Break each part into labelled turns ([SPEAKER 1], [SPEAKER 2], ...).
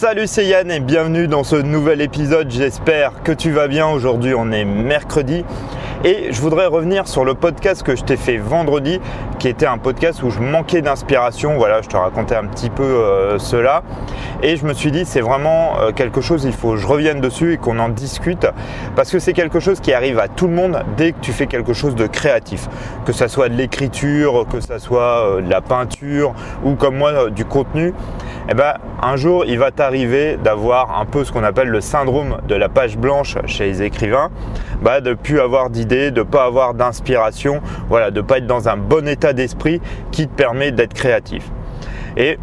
[SPEAKER 1] Salut c'est Yann et bienvenue dans ce nouvel épisode, j'espère que tu vas bien. Aujourd'hui on est mercredi et je voudrais revenir sur le podcast que je t'ai fait vendredi qui était un podcast où je manquais d'inspiration. Voilà, je te racontais un petit peu euh, cela et je me suis dit c'est vraiment euh, quelque chose, il faut que je revienne dessus et qu'on en discute parce que c'est quelque chose qui arrive à tout le monde dès que tu fais quelque chose de créatif. Que ça soit de l'écriture, que ça soit euh, de la peinture ou comme moi du contenu. Eh ben, un jour, il va t'arriver d'avoir un peu ce qu'on appelle le syndrome de la page blanche chez les écrivains, bah, de ne plus avoir d'idées, de ne pas avoir d'inspiration, voilà, de ne pas être dans un bon état d'esprit qui te permet d'être créatif. Et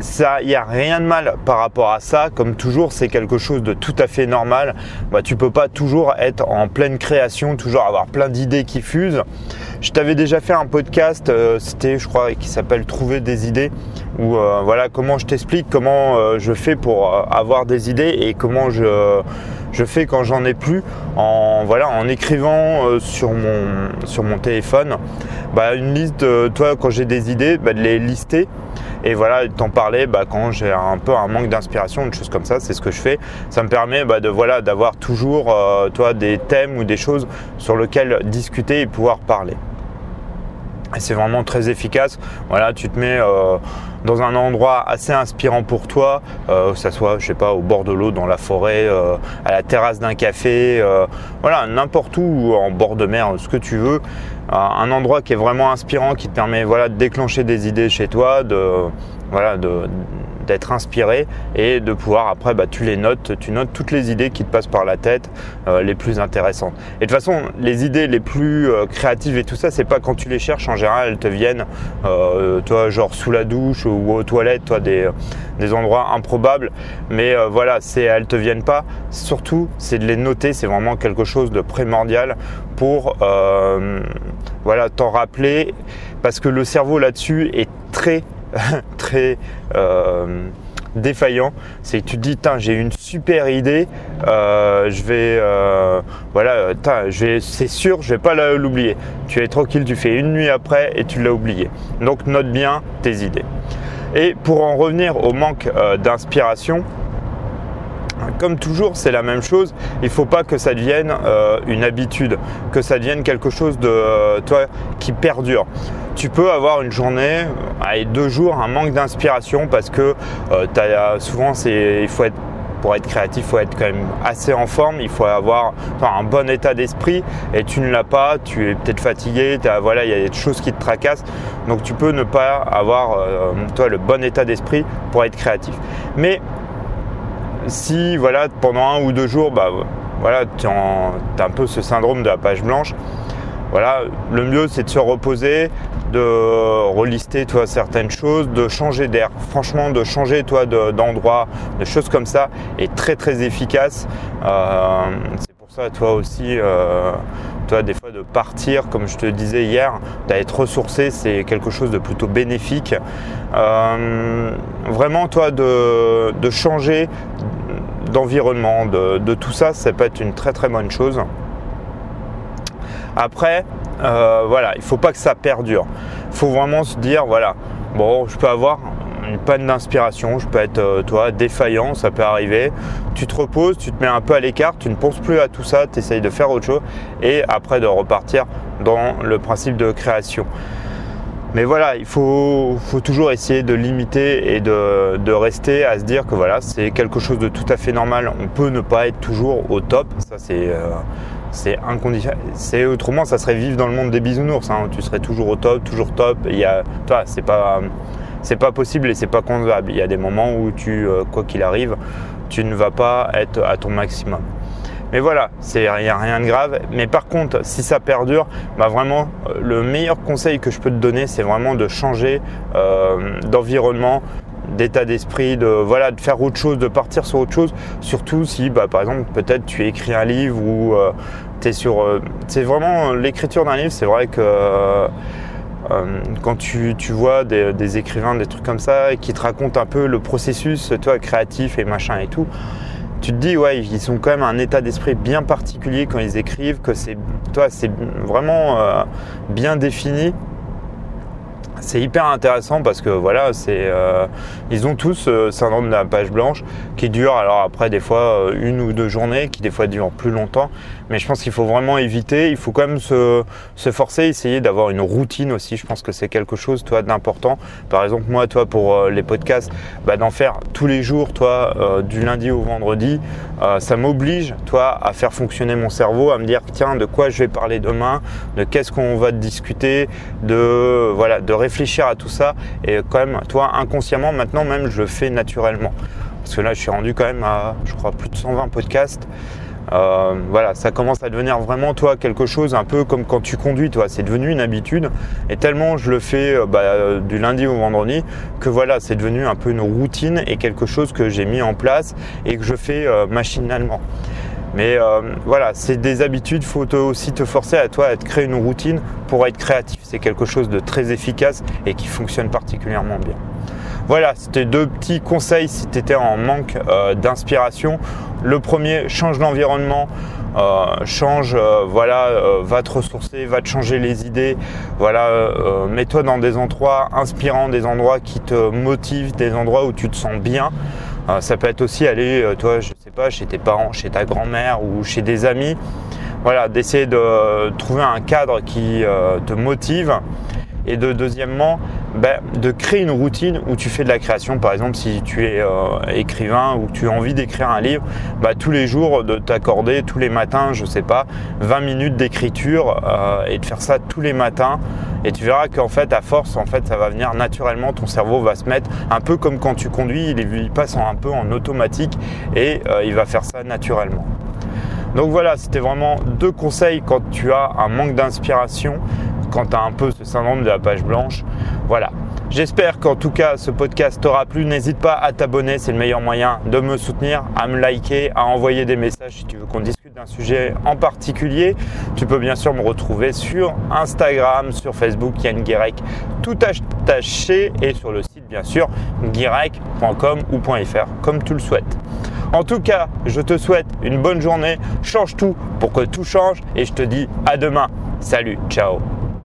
[SPEAKER 1] ça, il n'y a rien de mal par rapport à ça. Comme toujours, c'est quelque chose de tout à fait normal. Bah, tu peux pas toujours être en pleine création, toujours avoir plein d'idées qui fusent. Je t'avais déjà fait un podcast, euh, c'était, je crois, qui s'appelle Trouver des idées, où euh, voilà comment je t'explique comment euh, je fais pour avoir des idées et comment je je fais quand j'en ai plus en voilà en écrivant sur mon sur mon téléphone bah, une liste toi quand j'ai des idées bah, de les lister et voilà, t'en parler bah, quand j'ai un peu un manque d'inspiration, une chose comme ça, c'est ce que je fais. Ça me permet bah, de voilà d'avoir toujours toi des thèmes ou des choses sur lesquelles discuter et pouvoir parler. C'est vraiment très efficace. Voilà, tu te mets euh, dans un endroit assez inspirant pour toi, euh, que ça soit, je sais pas, au bord de l'eau, dans la forêt, à la terrasse d'un café, voilà, n'importe où, en bord de mer, ce que tu veux un endroit qui est vraiment inspirant, qui te permet voilà, de déclencher des idées chez toi, de, voilà, de, d'être inspiré et de pouvoir après bah, tu les notes, tu notes toutes les idées qui te passent par la tête, euh, les plus intéressantes. Et de toute façon, les idées les plus euh, créatives et tout ça, c'est pas quand tu les cherches en général, elles te viennent, euh, toi genre sous la douche ou aux toilettes, toi des, des endroits improbables. Mais voilà, c'est elles te viennent pas. Surtout, c'est de les noter, c'est vraiment quelque chose de primordial pour voilà t'en rappeler parce que le cerveau là-dessus est très très euh, défaillant. C'est que tu te dis, j'ai une super idée, euh, je vais, euh, voilà, c'est sûr, je vais pas l'oublier. Tu es tranquille, tu fais une nuit après et tu l'as oublié. Donc note bien tes idées. Et pour en revenir au manque d'inspiration, comme toujours, c'est la même chose. Il faut pas que ça devienne une habitude, que ça devienne quelque chose de toi qui perdure tu peux avoir une journée, et deux jours, un manque d'inspiration parce que euh, souvent il faut être pour être créatif, il faut être quand même assez en forme, il faut avoir un bon état d'esprit et tu ne l'as pas, tu es peut-être fatigué, voilà, il y a des choses qui te tracassent, donc tu peux ne pas avoir euh, toi, le bon état d'esprit pour être créatif. Mais si voilà, pendant un ou deux jours, bah, voilà, tu as un peu ce syndrome de la page blanche, voilà, le mieux c'est de se reposer, de relister toi certaines choses, de changer d'air. Franchement, de changer toi d'endroit, de, choses comme ça est très très efficace. Euh, ça toi aussi, euh, toi des fois de partir, comme je te disais hier, d'être ressourcé, c'est quelque chose de plutôt bénéfique. Euh, vraiment toi de, changer d'environnement, de tout ça, ça peut être une très très bonne chose. Après, euh, voilà, il ne faut pas que ça perdure. Il faut vraiment se dire, voilà, bon, je peux avoir une panne d'inspiration, je peux être euh, toi défaillant, ça peut arriver. Tu te reposes, tu te mets un peu à l'écart, tu ne penses plus à tout ça, tu essayes de faire autre chose et après de repartir dans le principe de création. Mais voilà, il faut, toujours essayer de limiter et de, rester à se dire que voilà, c'est quelque chose de tout à fait normal. On peut ne pas être toujours au top, ça c'est euh, inconditionnel. C'est autrement, ça serait vivre dans le monde des bisounours. Hein. Tu serais toujours au top, toujours top. Il y a, toi, c'est pas, c'est pas possible et c'est pas concevable. Il y a des moments où tu, euh, quoi qu'il arrive, tu ne vas pas être à ton maximum. Mais voilà, il n'y a rien de grave. Mais par contre, si ça perdure, bah vraiment, euh, le meilleur conseil que je peux te donner, c'est vraiment de changer euh, d'environnement, d'état d'esprit, de voilà, faire autre chose, de partir sur autre chose. Surtout si, bah, par exemple, peut-être tu écris un livre ou tu es sur. C'est vraiment l'écriture d'un livre. C'est vrai que quand tu, vois des, écrivains, des trucs comme ça, qui te racontent un peu le processus, toi, créatif et machin et tout. Tu te dis, ouais, ils sont quand même un état d'esprit bien particulier quand ils écrivent, que c'est, toi, c'est vraiment bien défini c'est hyper intéressant parce que voilà, c'est, euh, ils ont tous ce syndrome de la page blanche qui dure alors après des fois une ou deux journées, qui des fois durent plus longtemps. Mais je pense qu'il faut vraiment éviter, il faut quand même se, forcer, essayer d'avoir une routine aussi. Je pense que c'est quelque chose, toi, d'important. Par exemple, moi, toi, pour les podcasts, bah, d'en faire tous les jours, toi, du lundi au vendredi, ça m'oblige, toi, à faire fonctionner mon cerveau, à me dire, tiens, de quoi je vais parler demain, de qu'est-ce qu'on va discuter, de, voilà, de réfléchir à tout ça. Et quand même, toi, inconsciemment, maintenant même, je fais naturellement. Parce que là, je suis rendu quand même à, je crois, plus de 120 podcasts. Euh, voilà, ça commence à devenir vraiment toi quelque chose un peu comme quand tu conduis, toi. C'est devenu une habitude et tellement je le fais euh, bah, du lundi au vendredi que voilà, c'est devenu un peu une routine et quelque chose que j'ai mis en place et que je fais euh, machinalement. Mais voilà, c'est des habitudes, il faut aussi te forcer à toi à te créer une routine pour être créatif. C'est quelque chose de très efficace et qui fonctionne particulièrement bien. Voilà, c'était deux petits conseils si tu étais en manque euh, d'inspiration. Le premier, change d'environnement. Euh, change, euh, voilà, va te ressourcer, va te changer les idées, voilà, mets-toi dans des endroits inspirants, des endroits qui te motivent, des endroits où tu te sens bien. ça peut être aussi aller, toi, je sais pas, chez tes parents, chez ta grand-mère ou chez des amis. Voilà, d'essayer de trouver un cadre qui te motive et de deuxièmement ben, de créer une routine où tu fais de la création. Par exemple, si tu es euh, écrivain ou tu as envie d'écrire un livre, ben, tous les jours de t'accorder tous les matins, je sais pas, 20 minutes d'écriture euh, et de faire ça tous les matins. Et tu verras qu'en fait, à force, en fait, ça va venir naturellement. Ton cerveau va se mettre un peu comme quand tu conduis, il, passe un peu en automatique et euh, il va faire ça naturellement. Donc voilà, c'était vraiment deux conseils quand tu as un manque d'inspiration quand tu as un peu ce syndrome de la page blanche. Voilà. J'espère qu'en tout cas ce podcast t'aura plu. N'hésite pas à t'abonner, c'est le meilleur moyen de me soutenir, à me liker, à envoyer des messages si tu veux qu'on discute d'un sujet en particulier. Tu peux bien sûr me retrouver sur Instagram, sur Facebook, Yann Guirec, tout attaché et sur le site bien sûr guirec.com ou .fr comme tu le souhaites. En tout cas, je te souhaite une bonne journée, change tout pour que tout change et je te dis à demain. Salut, ciao